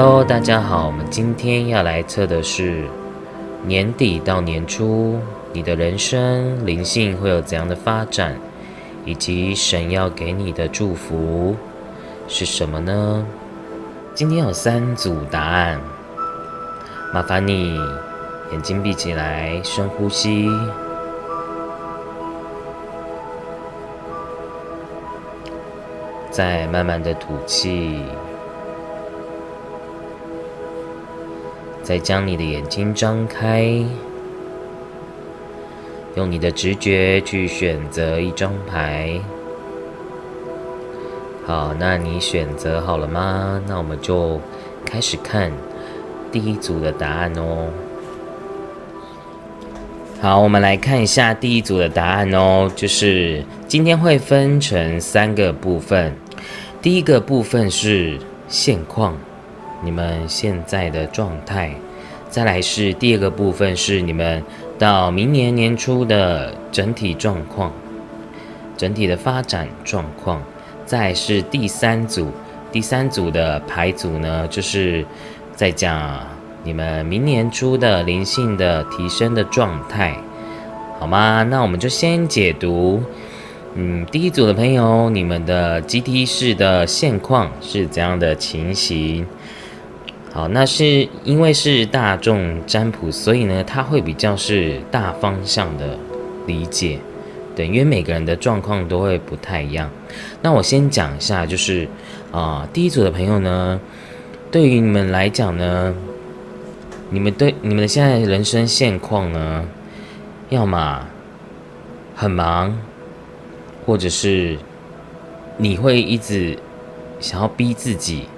Hello，大家好，我们今天要来测的是年底到年初你的人生灵性会有怎样的发展，以及神要给你的祝福是什么呢？今天有三组答案，麻烦你眼睛闭起来，深呼吸，再慢慢的吐气。再将你的眼睛张开，用你的直觉去选择一张牌。好，那你选择好了吗？那我们就开始看第一组的答案哦。好，我们来看一下第一组的答案哦。就是今天会分成三个部分，第一个部分是现况。你们现在的状态，再来是第二个部分，是你们到明年年初的整体状况，整体的发展状况。再是第三组，第三组的牌组呢，就是在讲你们明年初的灵性的提升的状态，好吗？那我们就先解读，嗯，第一组的朋友，你们的集体式的现况是怎样的情形？好，那是因为是大众占卜，所以呢，它会比较是大方向的理解，对，因为每个人的状况都会不太一样。那我先讲一下，就是啊，第一组的朋友呢，对于你们来讲呢，你们对你们的现在人生现况呢，要么很忙，或者是你会一直想要逼自己，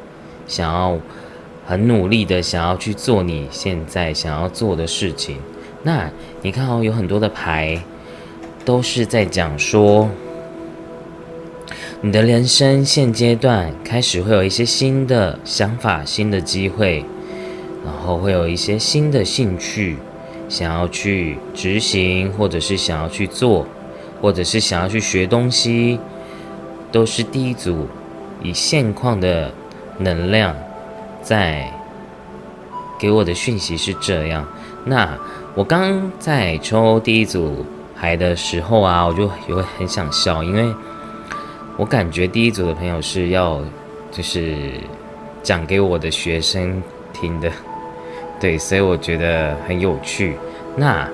想要。很努力的想要去做你现在想要做的事情，那你看哦，有很多的牌都是在讲说，你的人生现阶段开始会有一些新的想法、新的机会，然后会有一些新的兴趣想要去执行，或者是想要去做，或者是想要去学东西，都是第一组以现况的能量。在给我的讯息是这样。那我刚在抽第一组牌的时候啊，我就也会很想笑，因为我感觉第一组的朋友是要就是讲给我的学生听的，对，所以我觉得很有趣。那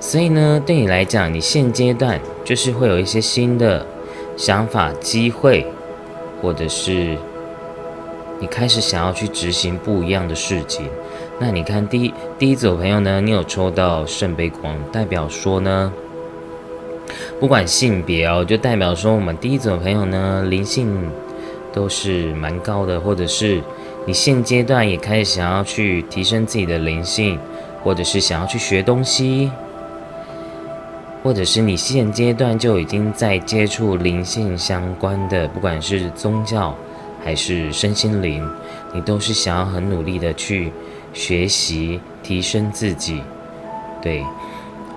所以呢，对你来讲，你现阶段就是会有一些新的想法、机会，或者是。你开始想要去执行不一样的事情，那你看第一第一组朋友呢，你有抽到圣杯光，代表说呢，不管性别哦，就代表说我们第一组朋友呢，灵性都是蛮高的，或者是你现阶段也开始想要去提升自己的灵性，或者是想要去学东西，或者是你现阶段就已经在接触灵性相关的，不管是宗教。还是身心灵，你都是想要很努力的去学习提升自己，对。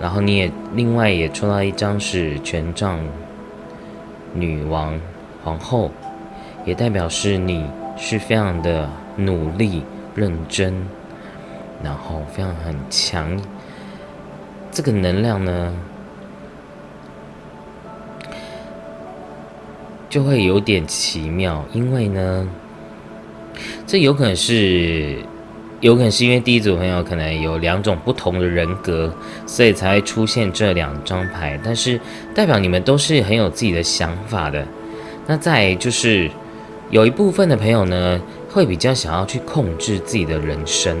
然后你也另外也抽到一张是权杖女王皇后，也代表是你是非常的努力认真，然后非常很强，这个能量呢。就会有点奇妙，因为呢，这有可能是，有可能是因为第一组朋友可能有两种不同的人格，所以才会出现这两张牌。但是代表你们都是很有自己的想法的。那再就是有一部分的朋友呢，会比较想要去控制自己的人生，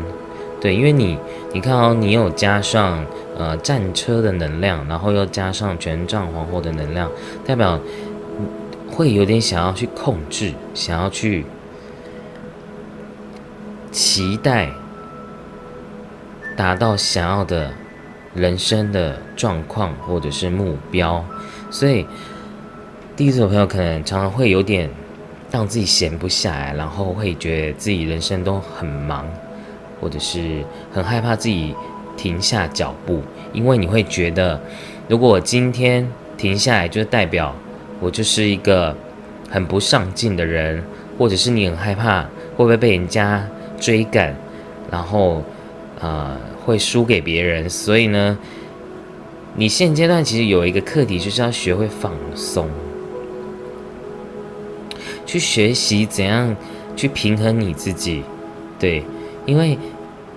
对，因为你你看哦，你有加上呃战车的能量，然后又加上权杖皇后的能量，代表。会有点想要去控制，想要去期待达到想要的人生的状况或者是目标，所以第一组朋友可能常常会有点让自己闲不下来，然后会觉得自己人生都很忙，或者是很害怕自己停下脚步，因为你会觉得，如果今天停下来，就代表。我就是一个很不上进的人，或者是你很害怕会不会被人家追赶，然后啊会输给别人？所以呢，你现阶段其实有一个课题，就是要学会放松，去学习怎样去平衡你自己。对，因为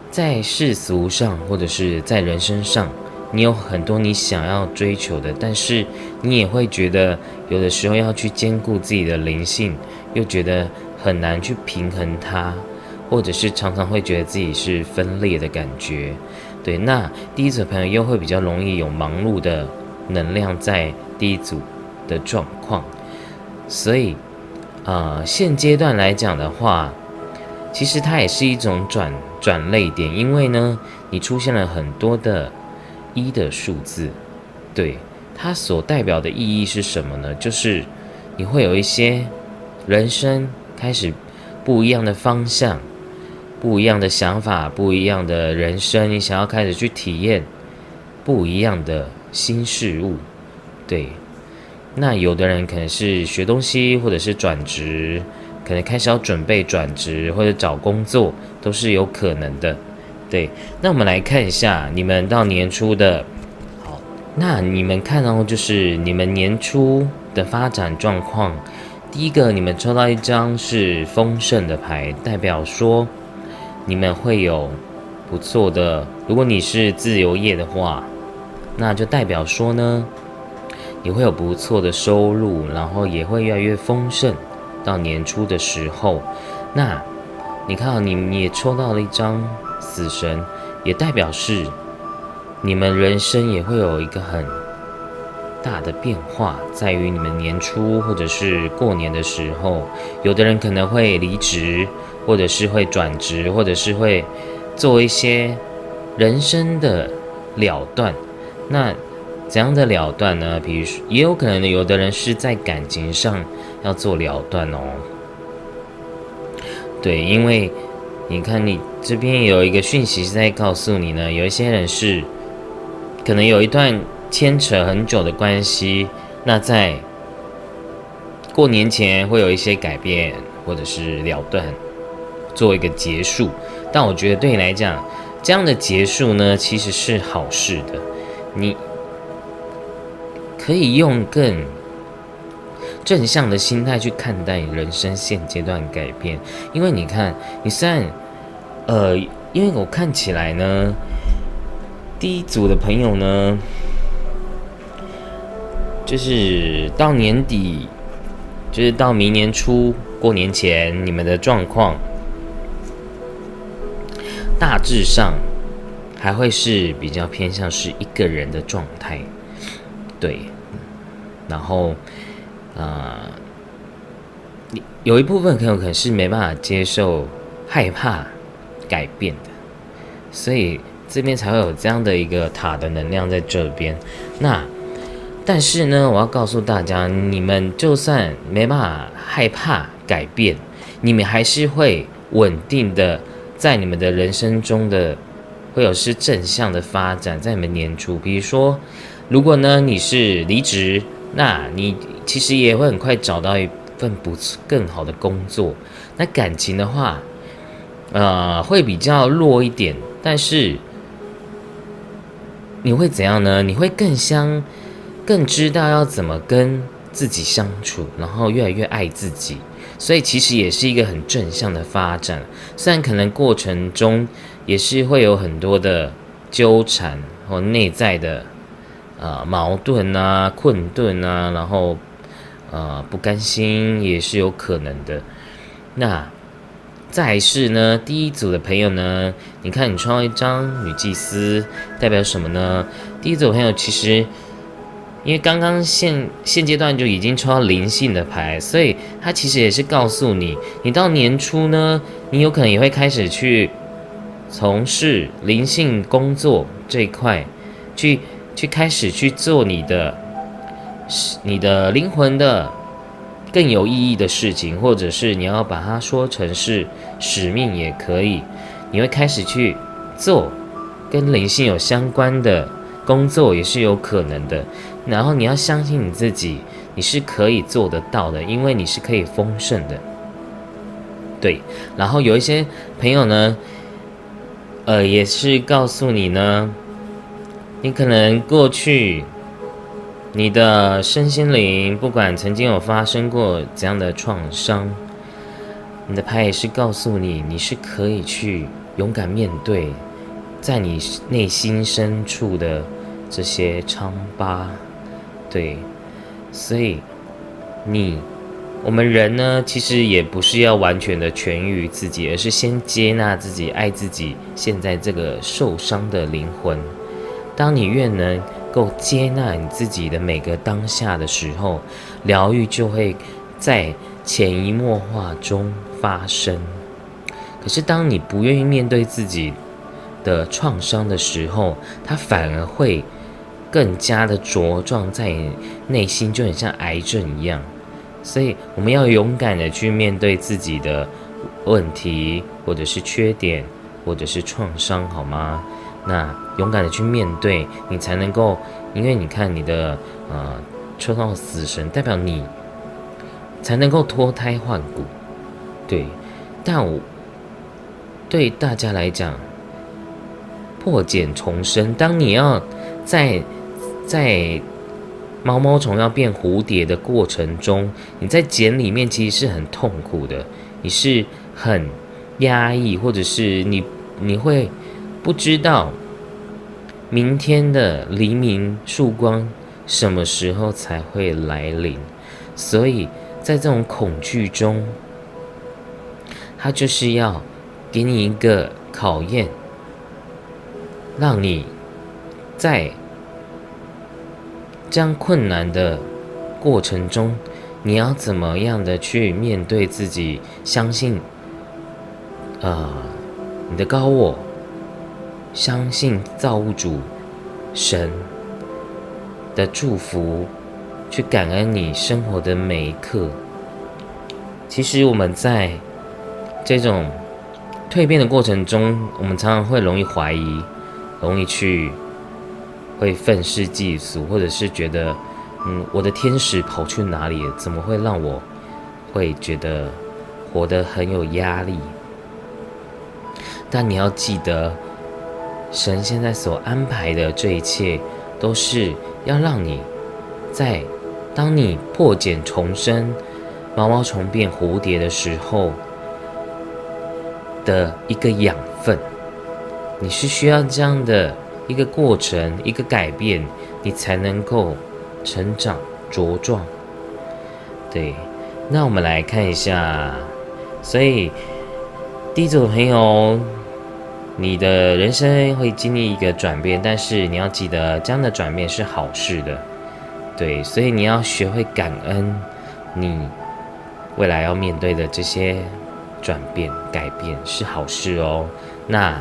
在世俗上或者是在人生上。你有很多你想要追求的，但是你也会觉得有的时候要去兼顾自己的灵性，又觉得很难去平衡它，或者是常常会觉得自己是分裂的感觉。对，那第一组朋友又会比较容易有忙碌的能量在第一组的状况，所以啊，现阶段来讲的话，其实它也是一种转转类点，因为呢，你出现了很多的。一的数字，对它所代表的意义是什么呢？就是你会有一些人生开始不一样的方向，不一样的想法，不一样的人生，你想要开始去体验不一样的新事物。对，那有的人可能是学东西，或者是转职，可能开始要准备转职或者找工作，都是有可能的。对，那我们来看一下你们到年初的，那你们看到就是你们年初的发展状况。第一个，你们抽到一张是丰盛的牌，代表说你们会有不错的。如果你是自由业的话，那就代表说呢，你会有不错的收入，然后也会越来越丰盛。到年初的时候，那你看，你你也抽到了一张。死神也代表是你们人生也会有一个很大的变化，在于你们年初或者是过年的时候，有的人可能会离职，或者是会转职，或者是会做一些人生的了断。那怎样的了断呢？比如说，也有可能有的人是在感情上要做了断哦。对，因为。你看，你这边有一个讯息是在告诉你呢，有一些人是可能有一段牵扯很久的关系，那在过年前会有一些改变或者是了断，做一个结束。但我觉得对你来讲，这样的结束呢，其实是好事的。你可以用更正向的心态去看待人生现阶段改变，因为你看，你虽然，呃，因为我看起来呢，第一组的朋友呢，就是到年底，就是到明年初过年前，你们的状况大致上还会是比较偏向是一个人的状态，对，然后。啊，你有一部分很有可能是没办法接受、害怕改变的，所以这边才会有这样的一个塔的能量在这边。那但是呢，我要告诉大家，你们就算没办法害怕改变，你们还是会稳定的在你们的人生中的会有是正向的发展，在你们年初，比如说，如果呢你是离职，那你。其实也会很快找到一份不错、更好的工作。那感情的话，呃，会比较弱一点，但是你会怎样呢？你会更相、更知道要怎么跟自己相处，然后越来越爱自己。所以其实也是一个很正向的发展。虽然可能过程中也是会有很多的纠缠或内在的呃矛盾啊、困顿啊，然后。呃，不甘心也是有可能的。那再是呢，第一组的朋友呢，你看你抽到一张女祭司，代表什么呢？第一组朋友其实，因为刚刚现现阶段就已经抽到灵性的牌，所以它其实也是告诉你，你到年初呢，你有可能也会开始去从事灵性工作这一块，去去开始去做你的。你的灵魂的更有意义的事情，或者是你要把它说成是使命也可以。你会开始去做跟灵性有相关的工作，也是有可能的。然后你要相信你自己，你是可以做得到的，因为你是可以丰盛的。对，然后有一些朋友呢，呃，也是告诉你呢，你可能过去你的身心灵，不管曾经有发生过怎样的创伤，你的牌也是告诉你，你是可以去勇敢面对，在你内心深处的这些疮疤，对，所以你。我们人呢，其实也不是要完全的痊愈自己，而是先接纳自己、爱自己现在这个受伤的灵魂。当你越能够接纳你自己的每个当下的时候，疗愈就会在潜移默化中发生。可是，当你不愿意面对自己的创伤的时候，它反而会更加的茁壮在内心，就很像癌症一样。所以我们要勇敢的去面对自己的问题，或者是缺点，或者是创伤，好吗？那勇敢的去面对，你才能够，因为你看你的呃抽到死神，代表你才能够脱胎换骨，对。但我对大家来讲，破茧重生，当你要在在。毛毛虫要变蝴蝶的过程中，你在茧里面其实是很痛苦的，你是很压抑，或者是你你会不知道明天的黎明曙光什么时候才会来临，所以在这种恐惧中，他就是要给你一个考验，让你在。这样困难的过程中，你要怎么样的去面对自己？相信，呃，你的高我，相信造物主神的祝福，去感恩你生活的每一刻。其实我们在这种蜕变的过程中，我们常常会容易怀疑，容易去。会愤世嫉俗，或者是觉得，嗯，我的天使跑去哪里？怎么会让我会觉得活得很有压力？但你要记得，神现在所安排的这一切，都是要让你在当你破茧重生、毛毛虫变蝴蝶的时候的一个养分。你是需要这样的。一个过程，一个改变，你才能够成长茁壮。对，那我们来看一下，所以第一组朋友，你的人生会经历一个转变，但是你要记得，这样的转变是好事的。对，所以你要学会感恩，你未来要面对的这些转变、改变是好事哦。那。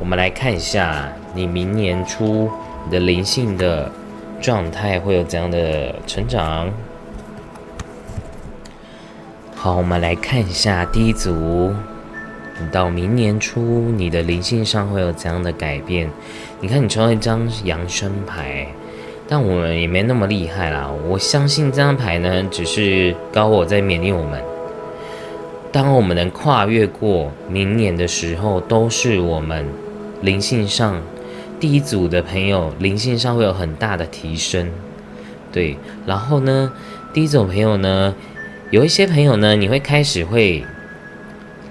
我们来看一下，你明年初你的灵性的状态会有怎样的成长？好，我们来看一下第一组，到明年初你的灵性上会有怎样的改变？你看，你抽到一张扬升牌，但我们也没那么厉害啦。我相信这张牌呢，只是高我在勉励我们。当我们能跨越过明年的时候，都是我们。灵性上，第一组的朋友灵性上会有很大的提升，对。然后呢，第一组朋友呢，有一些朋友呢，你会开始会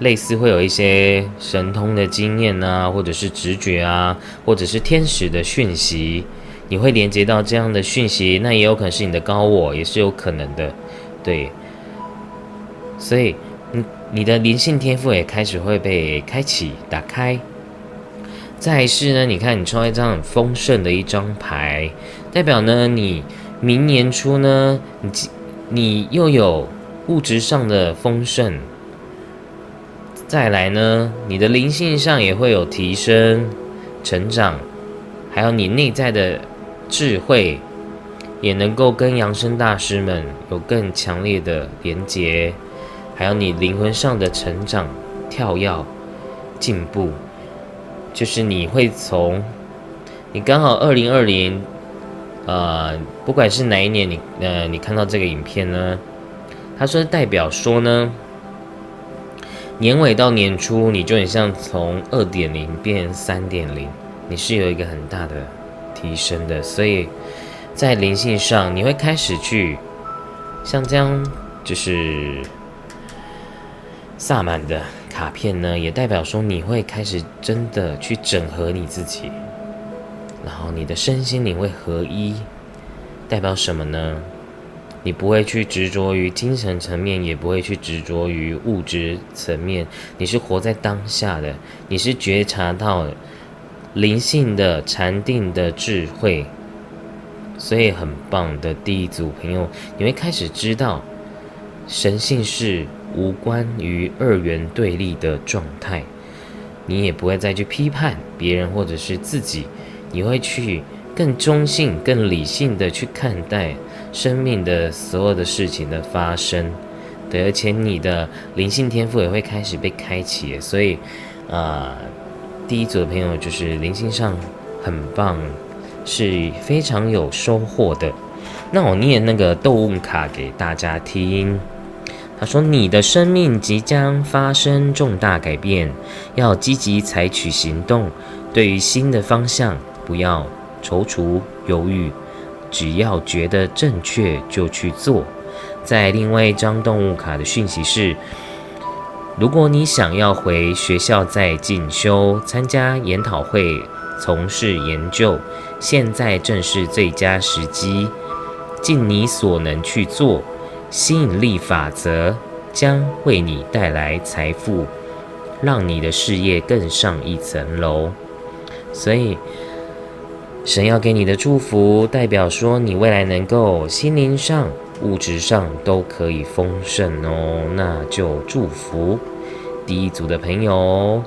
类似会有一些神通的经验啊，或者是直觉啊，或者是天使的讯息，你会连接到这样的讯息，那也有可能是你的高我，也是有可能的，对。所以，你你的灵性天赋也开始会被开启、打开。再是呢，你看你抽一张很丰盛的一张牌，代表呢你明年初呢，你你又有物质上的丰盛，再来呢，你的灵性上也会有提升、成长，还有你内在的智慧，也能够跟扬声大师们有更强烈的连接，还有你灵魂上的成长、跳跃、进步。就是你会从你刚好二零二零，呃，不管是哪一年，你呃，你看到这个影片呢，它说代表说呢，年尾到年初，你就很像从二点零变三点零，你是有一个很大的提升的，所以在灵性上，你会开始去像这样，就是萨满的卡片呢，也代表说你会开始真的去整合你自己，然后你的身心灵会合一，代表什么呢？你不会去执着于精神层面，也不会去执着于物质层面。你是活在当下的，你是觉察到灵性的禅定的智慧，所以很棒的第一组朋友，你会开始知道神性是无关于二元对立的状态，你也不会再去批判别人或者是自己，你会去更中性、更理性的去看待。生命的所有的事情的发生，对，而且你的灵性天赋也会开始被开启，所以，啊，第一组的朋友就是灵性上很棒，是非常有收获的。那我念那个动物卡给大家听，他说：“你的生命即将发生重大改变，要积极采取行动。对于新的方向，不要踌躇犹豫。”只要觉得正确就去做。在另外一张动物卡的讯息是：如果你想要回学校再进修、参加研讨会、从事研究，现在正是最佳时机，尽你所能去做。吸引力法则将为你带来财富，让你的事业更上一层楼。所以。神要给你的祝福，代表说你未来能够心灵上、物质上都可以丰盛哦。那就祝福第一组的朋友。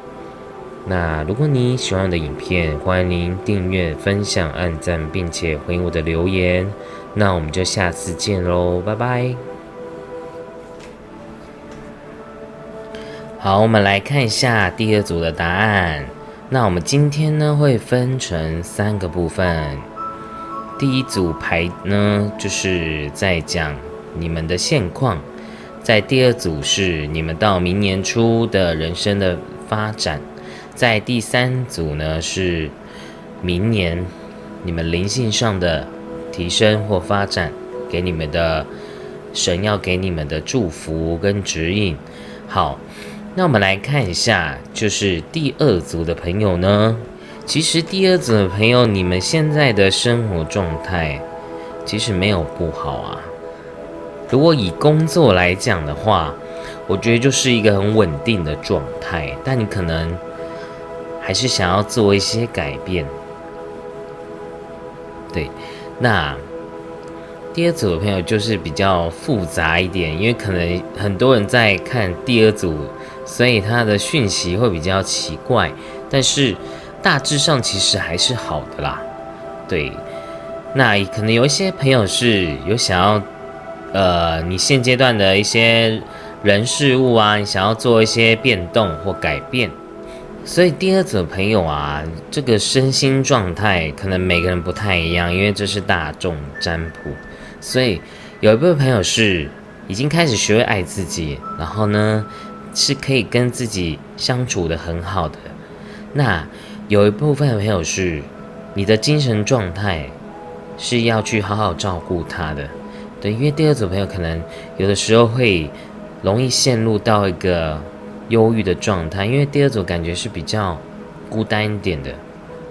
那如果你喜欢我的影片，欢迎您订阅、分享、按赞，并且回应我的留言。那我们就下次见喽，拜拜。好，我们来看一下第二组的答案。那我们今天呢会分成三个部分，第一组牌呢就是在讲你们的现况，在第二组是你们到明年初的人生的发展，在第三组呢是明年你们灵性上的提升或发展，给你们的神要给你们的祝福跟指引，好。那我们来看一下，就是第二组的朋友呢。其实第二组的朋友，你们现在的生活状态其实没有不好啊。如果以工作来讲的话，我觉得就是一个很稳定的状态。但你可能还是想要做一些改变。对，那第二组的朋友就是比较复杂一点，因为可能很多人在看第二组。所以他的讯息会比较奇怪，但是大致上其实还是好的啦。对，那可能有一些朋友是有想要，呃，你现阶段的一些人事物啊，你想要做一些变动或改变。所以第二组朋友啊，这个身心状态可能每个人不太一样，因为这是大众占卜。所以有一部分朋友是已经开始学会爱自己，然后呢？是可以跟自己相处的很好的。那有一部分朋友是，你的精神状态是要去好好照顾他的。对，因为第二组朋友可能有的时候会容易陷入到一个忧郁的状态，因为第二组感觉是比较孤单一点的，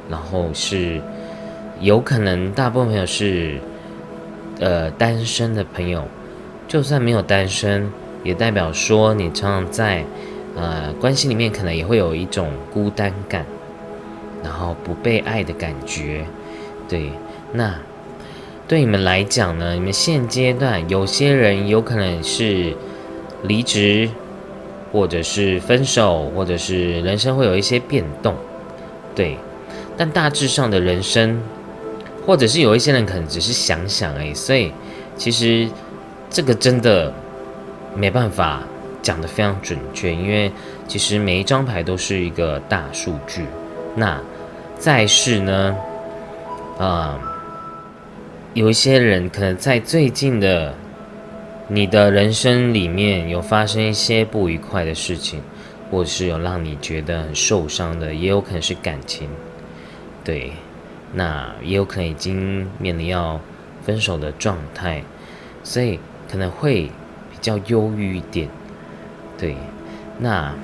然后是有可能大部分朋友是呃单身的朋友，就算没有单身。也代表说，你常常在，呃，关系里面可能也会有一种孤单感，然后不被爱的感觉，对。那对你们来讲呢？你们现阶段有些人有可能是离职，或者是分手，或者是人生会有一些变动，对。但大致上的人生，或者是有一些人可能只是想想哎，所以其实这个真的。没办法讲的非常准确，因为其实每一张牌都是一个大数据。那再是呢，啊，有一些人可能在最近的你的人生里面有发生一些不愉快的事情，或是有让你觉得很受伤的，也有可能是感情，对，那也有可能已经面临要分手的状态，所以可能会较忧郁一点，对，那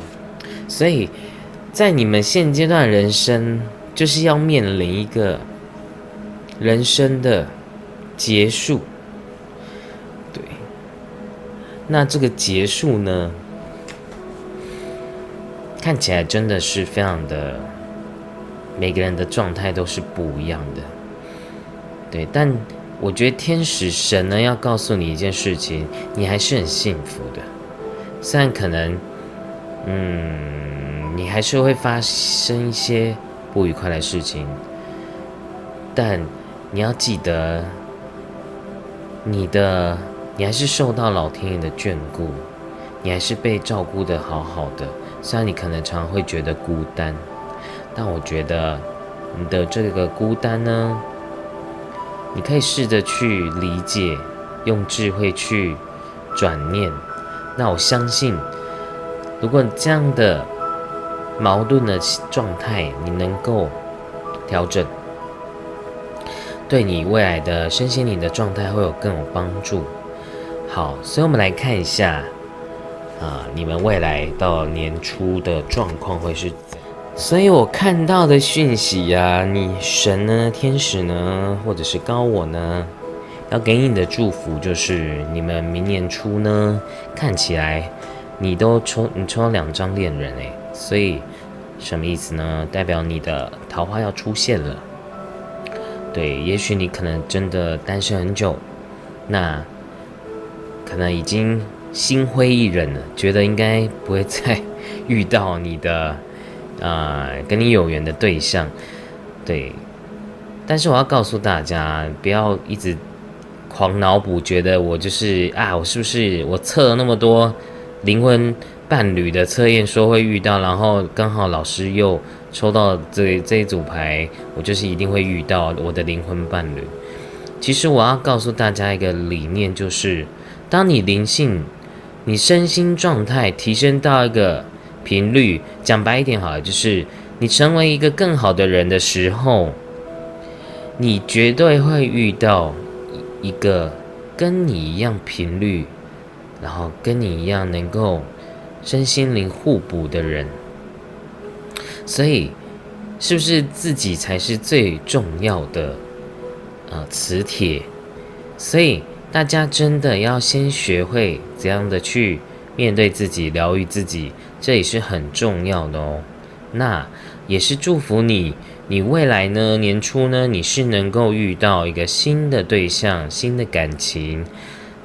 所以在你们现阶段人生，就是要面临一个人生的结束，对，那这个结束呢？看起来真的是非常的，每个人的状态都是不一样的，对。但我觉得天使神呢要告诉你一件事情，你还是很幸福的。虽然可能，嗯，你还是会发生一些不愉快的事情，但你要记得，你的你还是受到老天爷的眷顾，你还是被照顾的好好的。虽然你可能常常会觉得孤单，但我觉得你的这个孤单呢，你可以试着去理解，用智慧去转念。那我相信，如果这样的矛盾的状态你能够调整，对你未来的身心灵的状态会有更有帮助。好，所以我们来看一下。啊，你们未来到年初的状况会是怎？所以我看到的讯息呀，你神呢、天使呢，或者是高我呢，要给你的祝福就是，你们明年初呢，看起来你都抽你抽了两张恋人诶，所以什么意思呢？代表你的桃花要出现了。对，也许你可能真的单身很久，那可能已经。心灰意冷了，觉得应该不会再 遇到你的，啊，跟你有缘的对象，对。但是我要告诉大家，不要一直狂脑补，觉得我就是啊，我是不是我测了那么多灵魂伴侣的测验，说会遇到，然后刚好老师又抽到这这一组牌，我就是一定会遇到我的灵魂伴侣。其实我要告诉大家一个理念，就是当你灵性。你身心状态提升到一个频率，讲白一点好了，就是你成为一个更好的人的时候，你绝对会遇到一个跟你一样频率，然后跟你一样能够身心灵互补的人。所以，是不是自己才是最重要的啊？磁铁，所以。大家真的要先学会怎样的去面对自己、疗愈自己，这也是很重要的哦。那也是祝福你，你未来呢年初呢你是能够遇到一个新的对象、新的感情。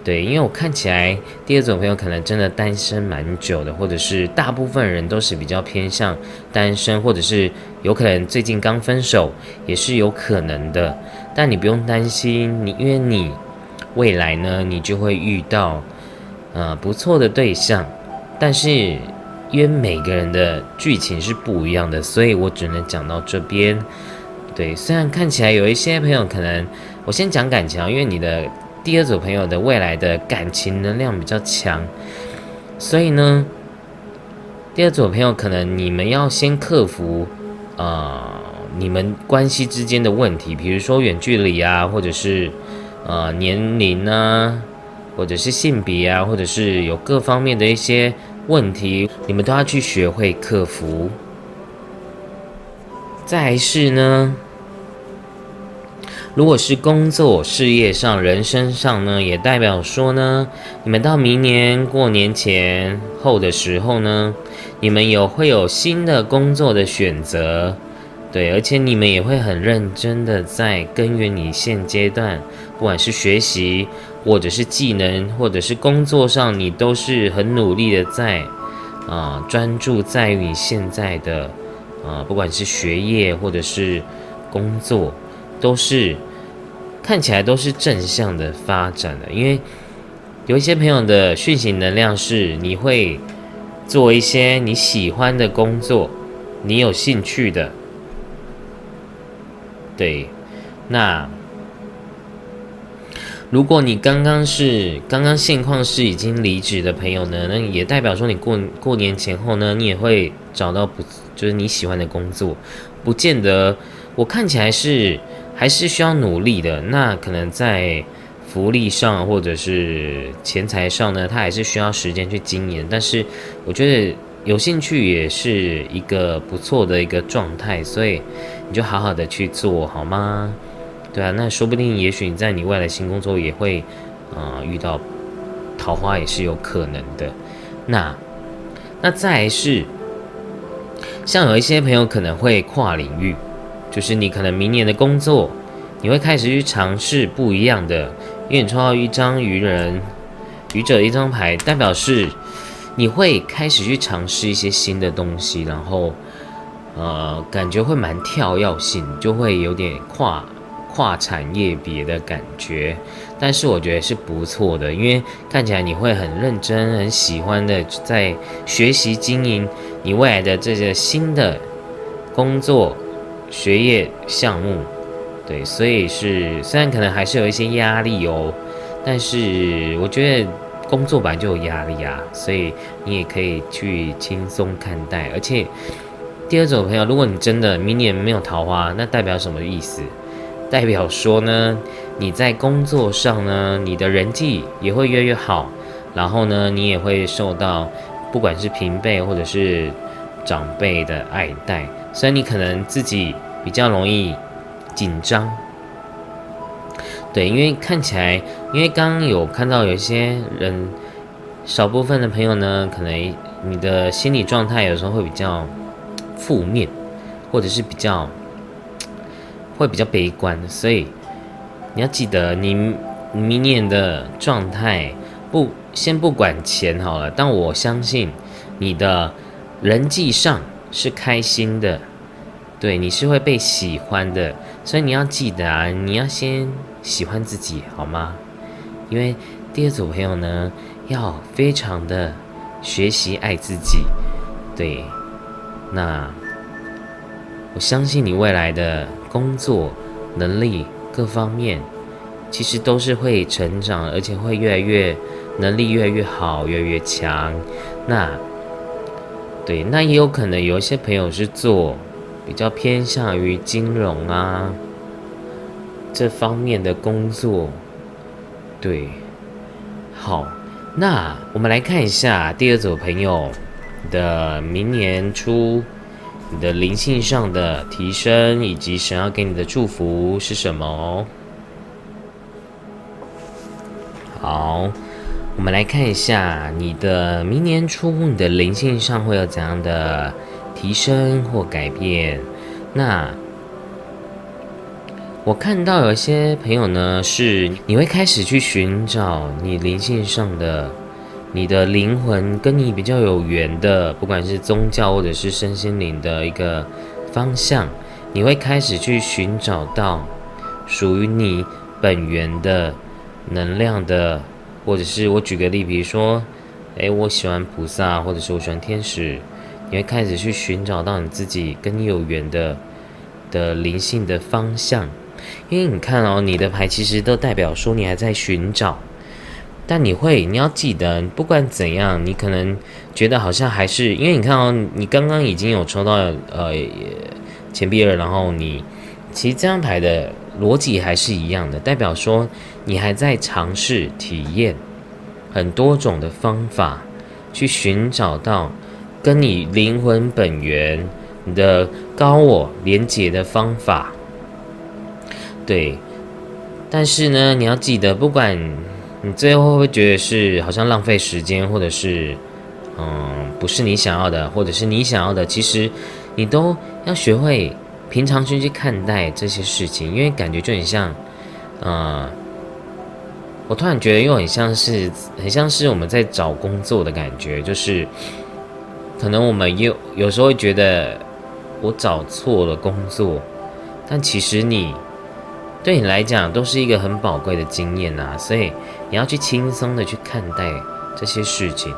对，因为我看起来第二种朋友可能真的单身蛮久的，或者是大部分人都是比较偏向单身，或者是有可能最近刚分手也是有可能的。但你不用担心，你因为你。未来呢，你就会遇到，呃，不错的对象，但是因为每个人的剧情是不一样的，所以我只能讲到这边。对，虽然看起来有一些朋友可能，我先讲感情，因为你的第二组朋友的未来的感情能量比较强，所以呢，第二组朋友可能你们要先克服，呃，你们关系之间的问题，比如说远距离啊，或者是。呃，年龄啊，或者是性别啊，或者是有各方面的一些问题，你们都要去学会克服。再是呢，如果是工作、事业上、人生上呢，也代表说呢，你们到明年过年前后的时候呢，你们有会有新的工作的选择，对，而且你们也会很认真的在根源你现阶段。不管是学习，或者是技能，或者是工作上，你都是很努力的在啊专注在于你现在的啊，不管是学业或者是工作，都是看起来都是正向的发展的。因为有一些朋友的讯息能量是你会做一些你喜欢的工作，你有兴趣的，对，那。如果你刚刚是刚刚现况是已经离职的朋友呢，那也代表说你过过年前后呢，你也会找到不就是你喜欢的工作，不见得。我看起来是还是需要努力的，那可能在福利上或者是钱财上呢，它还是需要时间去经营。但是我觉得有兴趣也是一个不错的一个状态，所以你就好好的去做好吗？对啊，那说不定也许你在你未来新工作也会啊遇到桃花也是有可能的。那那再是像有一些朋友可能会跨领域。就是你可能明年的工作，你会开始去尝试不一样的，因为你抽到一张愚人愚者一张牌，代表是你会开始去尝试一些新的东西，然后呃，感觉会蛮跳跃性，就会有点跨跨产业别的感觉，但是我觉得是不错的，因为看起来你会很认真、很喜欢的在学习经营你未来的这些新的工作。学业项目，对，所以是虽然可能还是有一些压力哦，但是我觉得工作本来就有压力啊，所以你也可以去轻松看待。而且第二种朋友，如果你真的明年没有桃花，那代表什么意思？代表说呢，你在工作上呢，你的人际也会越来越好，然后呢，你也会受到不管是平辈或者是长辈的爱戴。所以你可能自己比较容易紧张，对，因为看起来，因为刚刚有看到有些人，少部分的朋友呢，可能你的心理状态有时候会比较负面，或者是比较会比较悲观，所以你要记得，你明年的状态不先不管钱好了，但我相信你的人际上。是开心的，对，你是会被喜欢的，所以你要记得啊，你要先喜欢自己，好吗？因为第二组朋友呢，要非常的学习爱自己，对，那我相信你未来的工作能力各方面，其实都是会成长，而且会越来越能力越来越好，越来越强，那。对，那也有可能有一些朋友是做比较偏向于金融啊这方面的工作。对，好，那我们来看一下第二组朋友的明年初你的灵性上的提升，以及神要给你的祝福是什么？哦好。我们来看一下你的明年初，你的灵性上会有怎样的提升或改变？那我看到有一些朋友呢，是你会开始去寻找你灵性上的你的灵魂跟你比较有缘的，不管是宗教或者是身心灵的一个方向，你会开始去寻找到属于你本源的能量的。或者是我举个例，比如说，诶，我喜欢菩萨，或者是我喜欢天使，你会开始去寻找到你自己跟你有缘的的灵性的方向，因为你看哦，你的牌其实都代表说你还在寻找，但你会你要记得，不管怎样，你可能觉得好像还是因为你看哦，你刚刚已经有抽到呃钱币二，然后你其实这张牌的。逻辑还是一样的，代表说你还在尝试体验很多种的方法，去寻找到跟你灵魂本源、你的高我连接的方法。对，但是呢，你要记得，不管你最后会不会觉得是好像浪费时间，或者是嗯不是你想要的，或者是你想要的，其实你都要学会。平常心去看待这些事情，因为感觉就很像，呃，我突然觉得又很像是，很像是我们在找工作的感觉，就是可能我们有有时候会觉得我找错了工作，但其实你对你来讲都是一个很宝贵的经验呐，所以你要去轻松的去看待这些事情，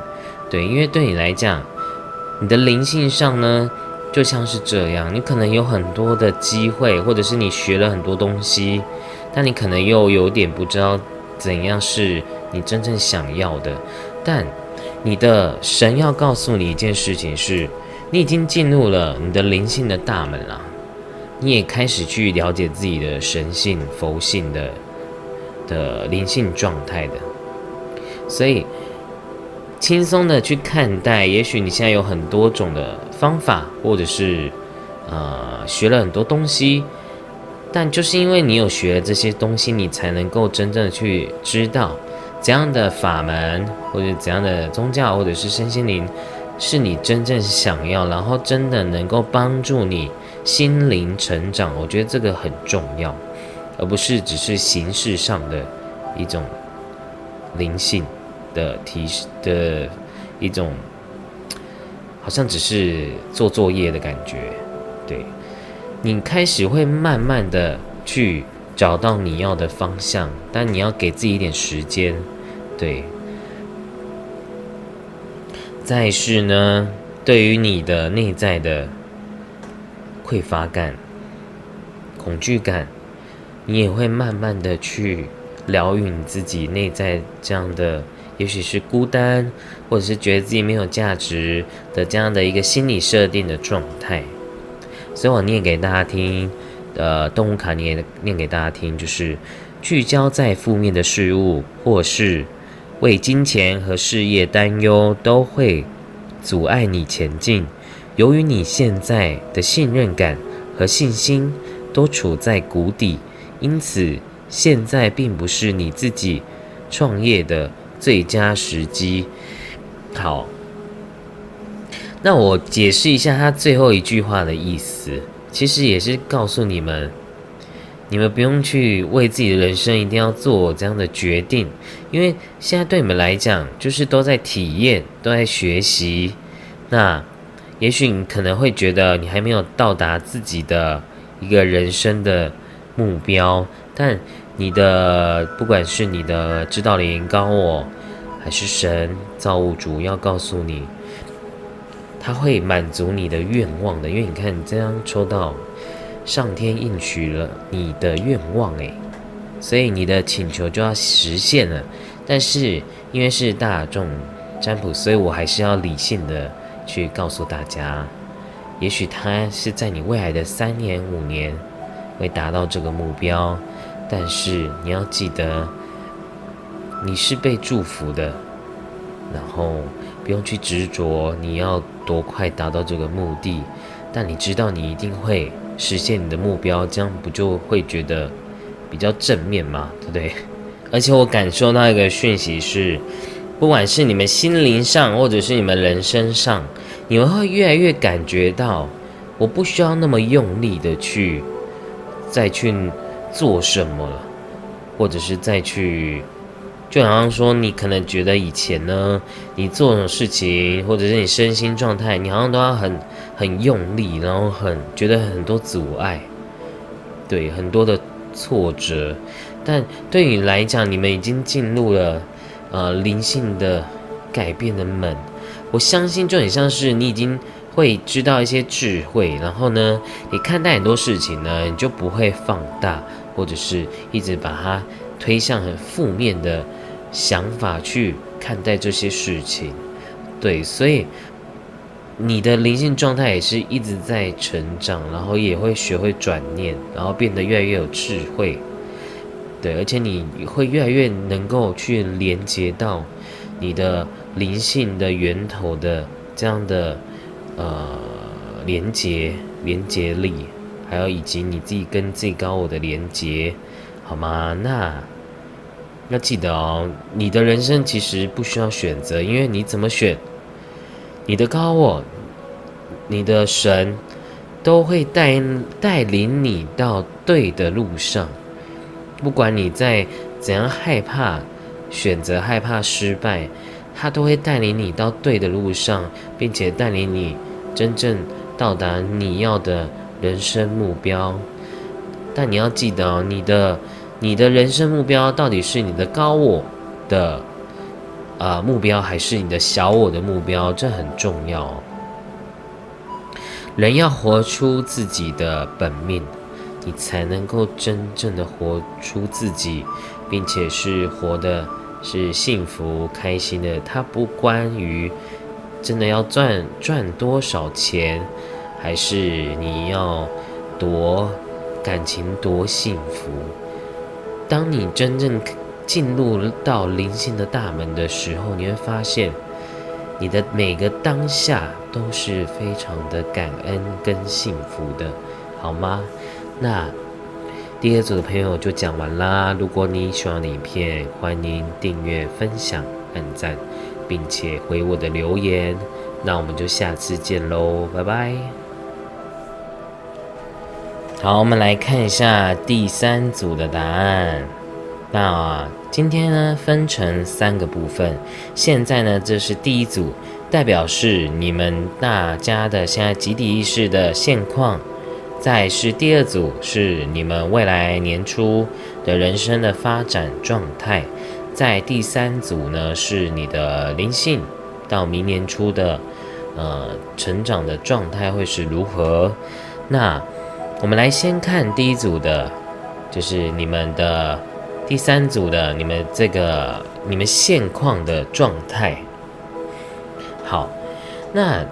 对，因为对你来讲，你的灵性上呢。就像是这样，你可能有很多的机会，或者是你学了很多东西，但你可能又有点不知道怎样是你真正想要的。但你的神要告诉你一件事情是，你已经进入了你的灵性的大门了，你也开始去了解自己的神性、佛性的的灵性状态的，所以。轻松的去看待，也许你现在有很多种的方法，或者是呃学了很多东西，但就是因为你有学了这些东西，你才能够真正的去知道怎样的法门，或者怎样的宗教，或者是身心灵，是你真正想要，然后真的能够帮助你心灵成长。我觉得这个很重要，而不是只是形式上的一种灵性。的提示的一种，好像只是做作业的感觉，对你开始会慢慢的去找到你要的方向，但你要给自己一点时间，对。再是呢，对于你的内在的匮乏感、恐惧感，你也会慢慢的去疗愈你自己内在这样的。也许是孤单，或者是觉得自己没有价值的这样的一个心理设定的状态，所以我念给大家听，呃，动物卡念念给大家听，就是聚焦在负面的事物，或是为金钱和事业担忧，都会阻碍你前进。由于你现在的信任感和信心都处在谷底，因此现在并不是你自己创业的。最佳时机，好。那我解释一下他最后一句话的意思，其实也是告诉你们，你们不用去为自己的人生一定要做这样的决定，因为现在对你们来讲，就是都在体验，都在学习。那也许你可能会觉得你还没有到达自己的一个人生的目标，但。你的不管是你的指导灵高我，还是神造物主，要告诉你，他会满足你的愿望的。因为你看，你这样抽到上天应许了你的愿望，诶，所以你的请求就要实现了。但是因为是大众占卜，所以我还是要理性的去告诉大家，也许他是在你未来的三年五年会达到这个目标。但是你要记得，你是被祝福的，然后不用去执着你要多快达到这个目的，但你知道你一定会实现你的目标，这样不就会觉得比较正面吗？对不对？而且我感受到一个讯息是，不管是你们心灵上，或者是你们人生上，你们会越来越感觉到，我不需要那么用力的去再去。做什么了，或者是再去，就好像说，你可能觉得以前呢，你做什么事情，或者是你身心状态，你好像都要很很用力，然后很觉得很多阻碍，对，很多的挫折。但对你来讲，你们已经进入了呃灵性的改变的门。我相信，就很像是你已经。会知道一些智慧，然后呢，你看待很多事情呢，你就不会放大，或者是一直把它推向很负面的想法去看待这些事情。对，所以你的灵性状态也是一直在成长，然后也会学会转念，然后变得越来越有智慧。对，而且你会越来越能够去连接到你的灵性的源头的这样的。呃，连接、连接力，还有以及你自己跟最高我的连接，好吗？那要记得哦，你的人生其实不需要选择，因为你怎么选，你的高我、你的神都会带带领你到对的路上。不管你在怎样害怕选择、害怕失败。他都会带领你到对的路上，并且带领你真正到达你要的人生目标。但你要记得，你的你的人生目标到底是你的高我的啊目标，还是你的小我的目标？这很重要。人要活出自己的本命，你才能够真正的活出自己，并且是活的是幸福开心的。它不关于真的要赚赚多少钱，还是你要多感情多幸福。当你真正进入到灵性的大门的时候，你会发现，你的每个当下都是非常的感恩跟幸福的，好吗？那第二组的朋友就讲完啦。如果你喜欢的影片，欢迎订阅、分享、按赞，并且回我的留言。那我们就下次见喽，拜拜。好，我们来看一下第三组的答案。那今天呢，分成三个部分。现在呢，这是第一组，代表是你们大家的现在集体意识的现况。再是第二组，是你们未来年初的人生的发展状态。在第三组呢，是你的灵性到明年初的呃成长的状态会是如何？那。我们来先看第一组的，就是你们的第三组的，你们这个你们现况的状态。好，那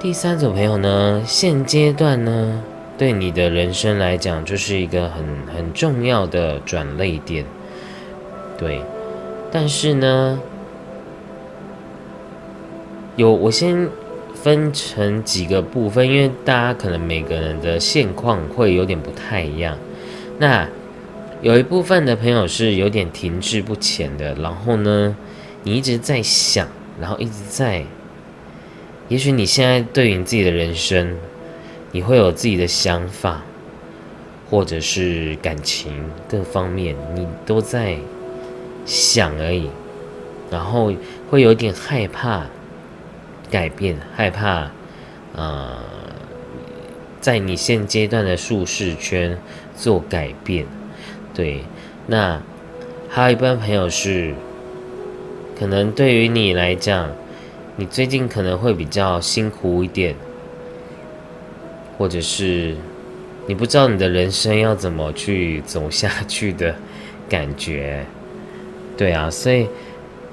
第三组朋友呢，现阶段呢，对你的人生来讲，就是一个很很重要的转泪点。对，但是呢，有我先。分成几个部分，因为大家可能每个人的现况会有点不太一样。那有一部分的朋友是有点停滞不前的，然后呢，你一直在想，然后一直在，也许你现在对于你自己的人生，你会有自己的想法，或者是感情各方面，你都在想而已，然后会有点害怕。改变，害怕，呃，在你现阶段的舒适圈做改变，对。那还有一般朋友是，可能对于你来讲，你最近可能会比较辛苦一点，或者是你不知道你的人生要怎么去走下去的感觉，对啊，所以。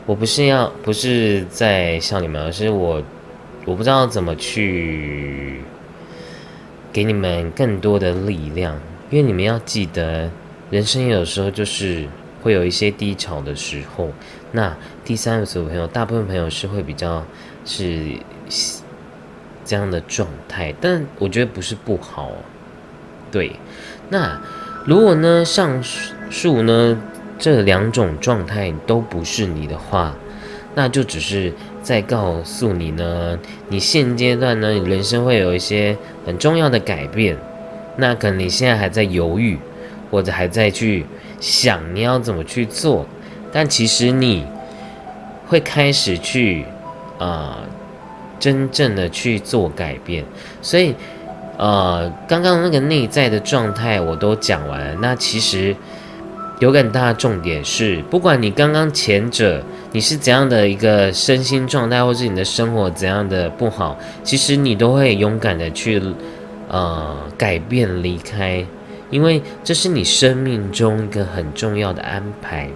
我不是要，不是在笑你们，而是我，我不知道怎么去给你们更多的力量，因为你们要记得，人生有时候就是会有一些低潮的时候。那第三组朋友，大部分朋友是会比较是这样的状态，但我觉得不是不好。对，那如果呢，上述呢？这两种状态都不是你的话，那就只是在告诉你呢，你现阶段呢，人生会有一些很重要的改变。那可能你现在还在犹豫，或者还在去想你要怎么去做，但其实你会开始去啊，真正的去做改变。所以，呃，刚刚那个内在的状态我都讲完了，那其实。有个很大的重点是，不管你刚刚前者你是怎样的一个身心状态，或是你的生活怎样的不好，其实你都会勇敢的去，呃，改变离开，因为这是你生命中一个很重要的安排。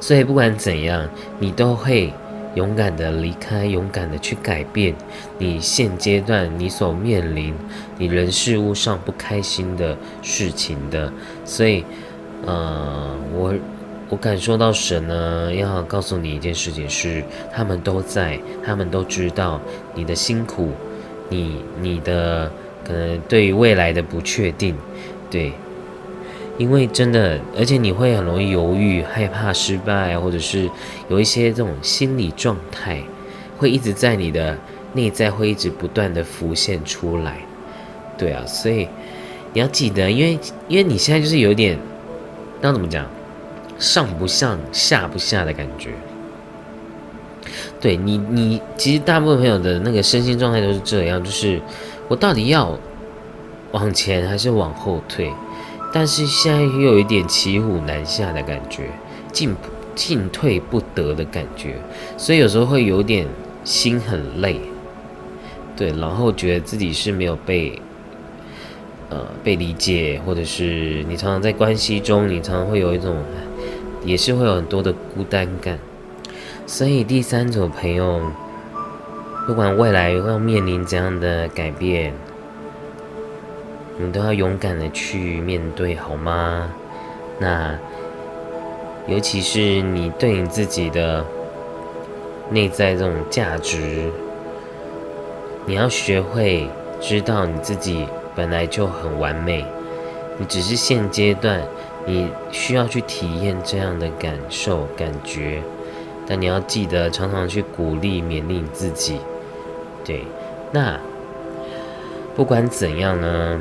所以不管怎样，你都会。勇敢的离开，勇敢的去改变你现阶段你所面临你人事物上不开心的事情的，所以，呃，我我感受到神呢要告诉你一件事情是，他们都在，他们都知道你的辛苦，你你的可能对于未来的不确定，对。因为真的，而且你会很容易犹豫、害怕失败，或者是有一些这种心理状态，会一直在你的内在会一直不断的浮现出来。对啊，所以你要记得，因为因为你现在就是有点，那怎么讲，上不上下不下的感觉。对你，你其实大部分朋友的那个身心状态都是这样，就是我到底要往前还是往后退？但是现在又有一点骑虎难下的感觉，进进退不得的感觉，所以有时候会有点心很累，对，然后觉得自己是没有被呃被理解，或者是你常常在关系中，你常常会有一种，也是会有很多的孤单感。所以第三组朋友，不管未来要面临怎样的改变，你都要勇敢的去面对，好吗？那尤其是你对你自己的内在这种价值，你要学会知道你自己本来就很完美，你只是现阶段你需要去体验这样的感受感觉。但你要记得常常去鼓励、勉励你自己。对，那不管怎样呢，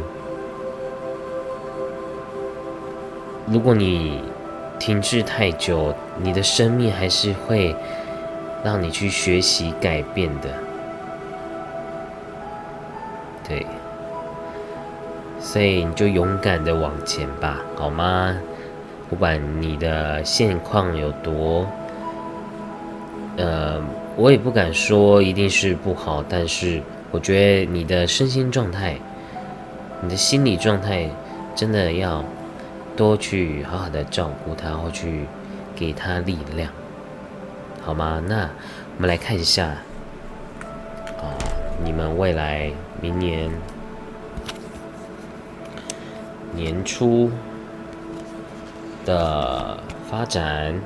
如果你停滞太久，你的生命还是会让你去学习改变的。对，所以你就勇敢的往前吧，好吗？不管你的现况有多。呃，我也不敢说一定是不好，但是我觉得你的身心状态、你的心理状态，真的要多去好好的照顾他，或去给他力量，好吗？那我们来看一下，啊，你们未来明年年初的发展。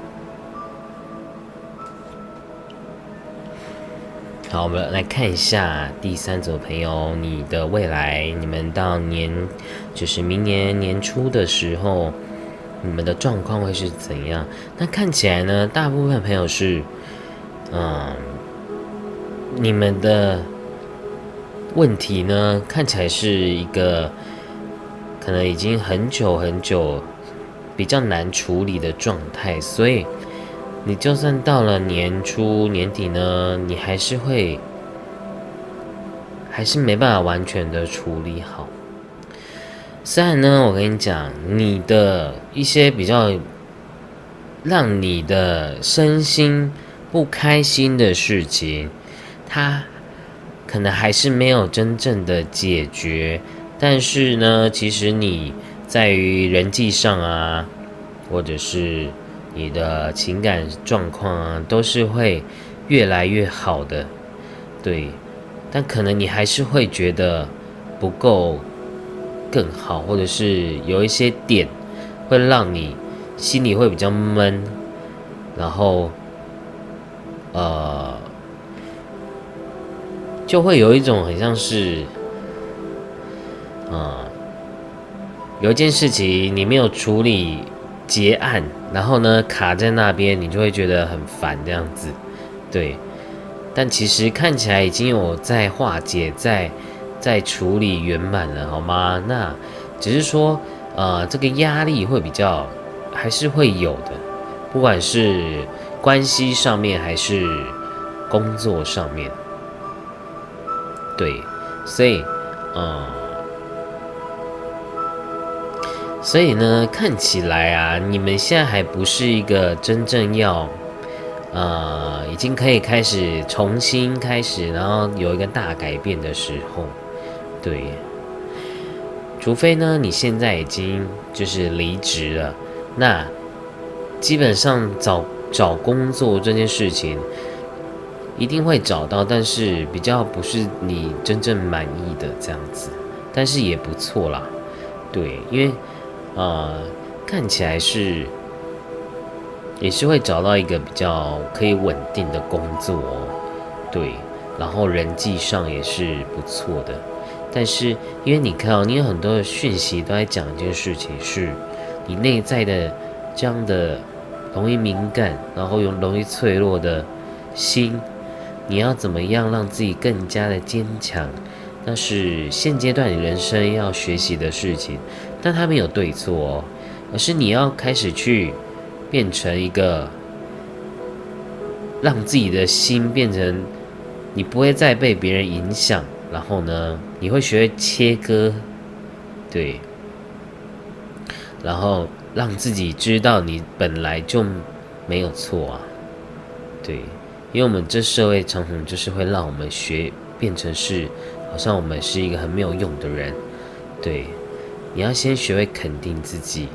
好，我们来看一下第三组朋友，你的未来，你们到年，就是明年年初的时候，你们的状况会是怎样？那看起来呢，大部分朋友是，嗯，你们的问题呢，看起来是一个可能已经很久很久比较难处理的状态，所以。你就算到了年初年底呢，你还是会，还是没办法完全的处理好。虽然呢，我跟你讲，你的一些比较让你的身心不开心的事情，它可能还是没有真正的解决。但是呢，其实你在于人际上啊，或者是。你的情感状况啊，都是会越来越好的，对，但可能你还是会觉得不够更好，或者是有一些点会让你心里会比较闷，然后呃，就会有一种很像是，呃，有一件事情你没有处理。结案，然后呢卡在那边，你就会觉得很烦这样子，对。但其实看起来已经有在化解，在在处理圆满了，好吗？那只是说，呃，这个压力会比较还是会有的，不管是关系上面还是工作上面，对。所以，嗯。所以呢，看起来啊，你们现在还不是一个真正要，呃，已经可以开始重新开始，然后有一个大改变的时候，对。除非呢，你现在已经就是离职了，那基本上找找工作这件事情一定会找到，但是比较不是你真正满意的这样子，但是也不错啦，对，因为。呃，看起来是也是会找到一个比较可以稳定的工作，对，然后人际上也是不错的。但是因为你看哦，你有很多的讯息都在讲一件事情，是你内在的这样的容易敏感，然后又容易脆弱的心，你要怎么样让自己更加的坚强？那是现阶段你人生要学习的事情。但他没有对错，哦而是你要开始去变成一个，让自己的心变成，你不会再被别人影响，然后呢，你会学会切割，对，然后让自己知道你本来就没有错啊，对，因为我们这社会常常就是会让我们学变成是，好像我们是一个很没有用的人，对。你要先学会肯定自己。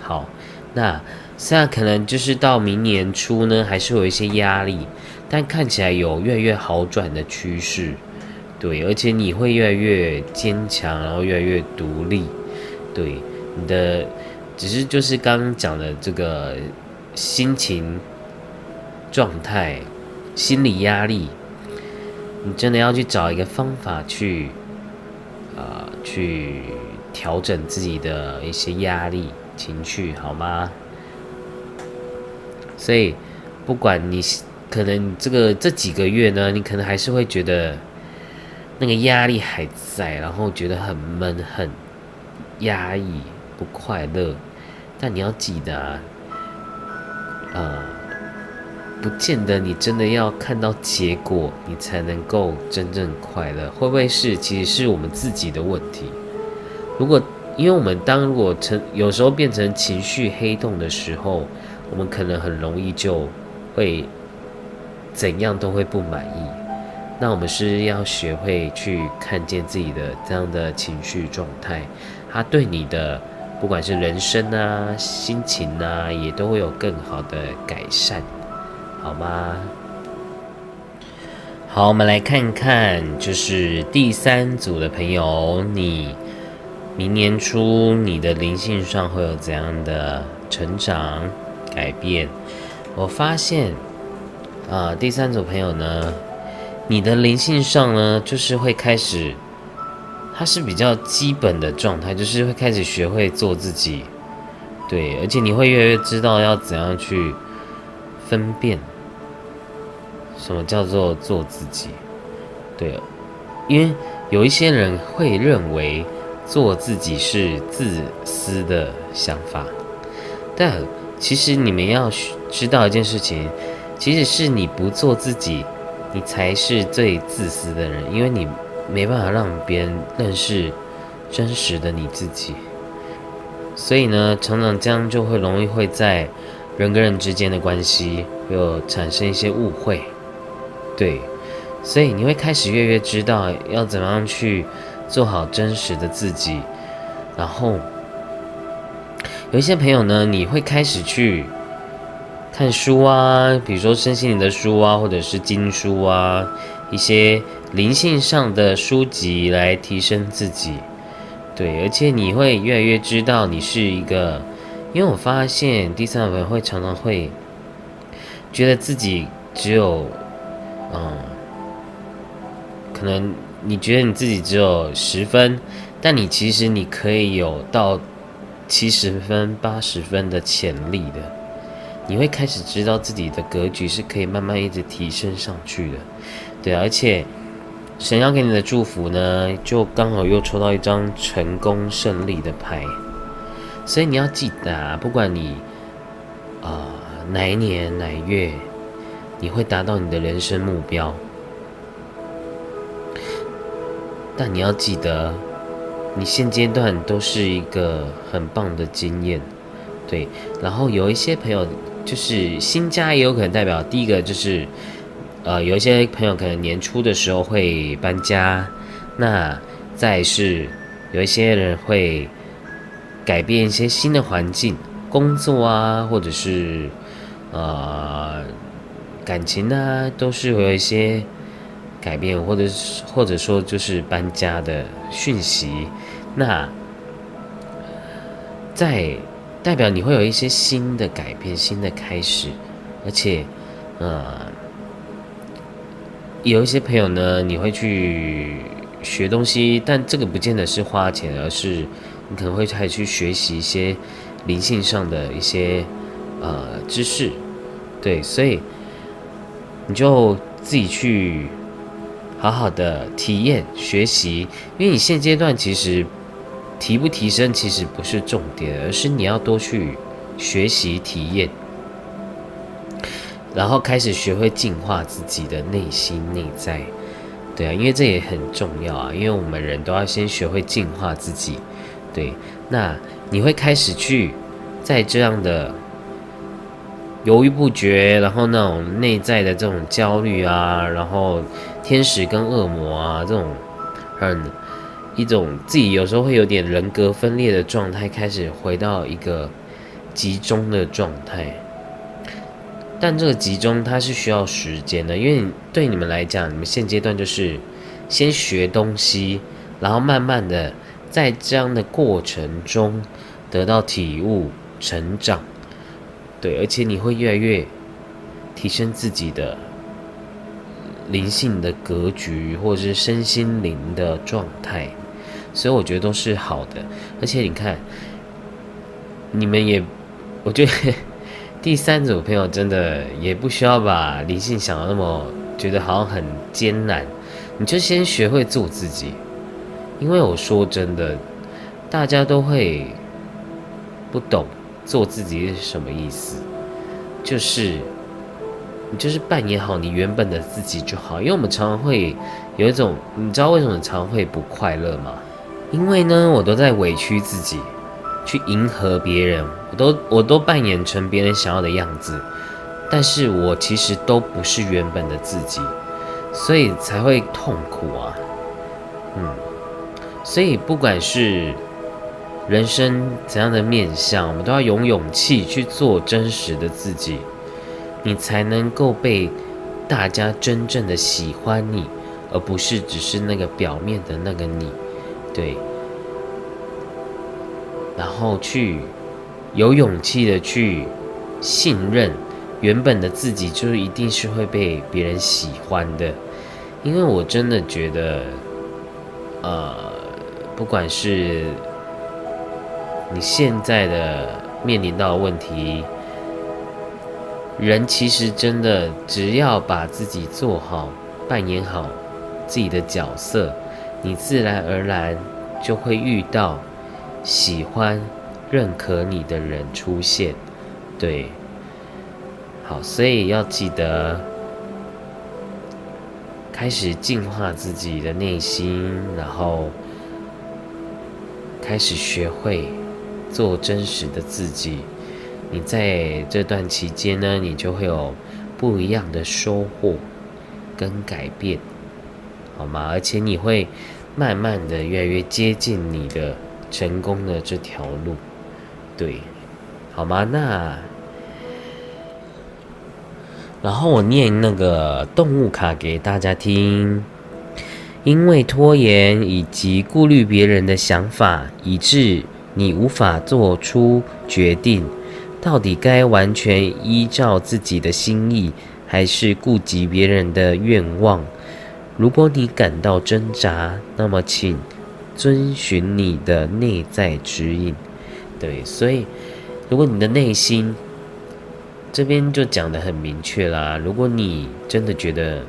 好，那现在可能就是到明年初呢，还是有一些压力，但看起来有越来越好转的趋势。对，而且你会越来越坚强，然后越来越独立。对，你的只是就是刚刚讲的这个心情状态、心理压力，你真的要去找一个方法去，呃，去调整自己的一些压力情绪，好吗？所以，不管你可能这个这几个月呢，你可能还是会觉得。那个压力还在，然后觉得很闷、很压抑、不快乐。但你要记得啊，呃，不见得你真的要看到结果，你才能够真正快乐。会不会是其实是我们自己的问题？如果因为我们当如果成有时候变成情绪黑洞的时候，我们可能很容易就会怎样都会不满意。那我们是要学会去看见自己的这样的情绪状态，它对你的不管是人生啊、心情啊，也都会有更好的改善，好吗？好，我们来看看，就是第三组的朋友，你明年初你的灵性上会有怎样的成长改变？我发现啊，第三组朋友呢。你的灵性上呢，就是会开始，它是比较基本的状态，就是会开始学会做自己，对，而且你会越来越知道要怎样去分辨什么叫做做自己，对，因为有一些人会认为做自己是自私的想法，但其实你们要知道一件事情，其实是你不做自己。你才是最自私的人，因为你没办法让别人认识真实的你自己，所以呢，常常这样就会容易会在人跟人之间的关系又产生一些误会，对，所以你会开始越越知道要怎么样去做好真实的自己，然后有一些朋友呢，你会开始去。看书啊，比如说身心灵的书啊，或者是经书啊，一些灵性上的书籍来提升自己。对，而且你会越来越知道你是一个，因为我发现第三位会常常会觉得自己只有，嗯，可能你觉得你自己只有十分，但你其实你可以有到七十分、八十分的潜力的。你会开始知道自己的格局是可以慢慢一直提升上去的，对，而且神要给你的祝福呢，就刚好又抽到一张成功胜利的牌，所以你要记得啊，不管你啊哪一年哪月，你会达到你的人生目标，但你要记得，你现阶段都是一个很棒的经验，对，然后有一些朋友。就是新家也有可能代表第一个就是，呃，有一些朋友可能年初的时候会搬家，那再是有一些人会改变一些新的环境，工作啊，或者是呃感情啊，都是有一些改变，或者是或者说就是搬家的讯息，那在。代表你会有一些新的改变、新的开始，而且，呃，有一些朋友呢，你会去学东西，但这个不见得是花钱，而是你可能会开始去学习一些灵性上的一些呃知识，对，所以你就自己去好好的体验学习，因为你现阶段其实。提不提升其实不是重点，而是你要多去学习体验，然后开始学会净化自己的内心内在。对啊，因为这也很重要啊，因为我们人都要先学会净化自己。对，那你会开始去在这样的犹豫不决，然后那种内在的这种焦虑啊，然后天使跟恶魔啊这种很。一种自己有时候会有点人格分裂的状态，开始回到一个集中的状态。但这个集中它是需要时间的，因为对你们来讲，你们现阶段就是先学东西，然后慢慢的在这样的过程中得到体悟、成长。对，而且你会越来越提升自己的灵性的格局，或者是身心灵的状态。所以我觉得都是好的，而且你看，你们也，我觉得第三组朋友真的也不需要把灵性想的那么觉得好像很艰难，你就先学会做自己，因为我说真的，大家都会不懂做自己是什么意思，就是就是扮演好你原本的自己就好，因为我们常常会有一种，你知道为什么常会不快乐吗？因为呢，我都在委屈自己，去迎合别人，我都我都扮演成别人想要的样子，但是我其实都不是原本的自己，所以才会痛苦啊。嗯，所以不管是人生怎样的面相，我们都要有勇气去做真实的自己，你才能够被大家真正的喜欢你，而不是只是那个表面的那个你。对，然后去有勇气的去信任原本的自己，就一定是会被别人喜欢的。因为我真的觉得，呃，不管是你现在的面临到的问题，人其实真的只要把自己做好，扮演好自己的角色。你自然而然就会遇到喜欢、认可你的人出现，对，好，所以要记得开始净化自己的内心，然后开始学会做真实的自己。你在这段期间呢，你就会有不一样的收获跟改变。好吗？而且你会慢慢的越来越接近你的成功的这条路，对，好吗？那，然后我念那个动物卡给大家听。因为拖延以及顾虑别人的想法，以致你无法做出决定，到底该完全依照自己的心意，还是顾及别人的愿望？如果你感到挣扎，那么请遵循你的内在指引。对，所以如果你的内心这边就讲的很明确啦。如果你真的觉得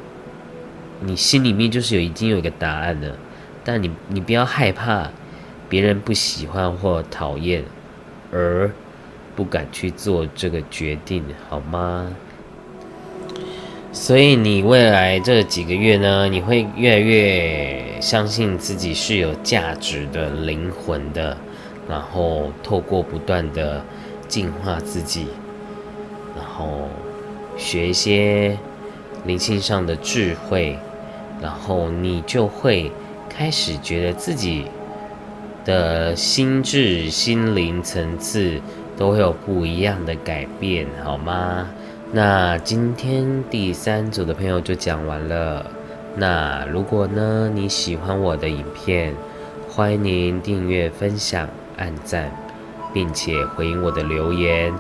你心里面就是有已经有一个答案了，但你你不要害怕别人不喜欢或讨厌，而不敢去做这个决定，好吗？所以你未来这几个月呢，你会越来越相信自己是有价值的灵魂的，然后透过不断的净化自己，然后学一些灵性上的智慧，然后你就会开始觉得自己的心智、心灵层次都会有不一样的改变，好吗？那今天第三组的朋友就讲完了。那如果呢你喜欢我的影片，欢迎您订阅、分享、按赞，并且回应我的留言。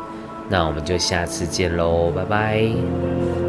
那我们就下次见喽，拜拜。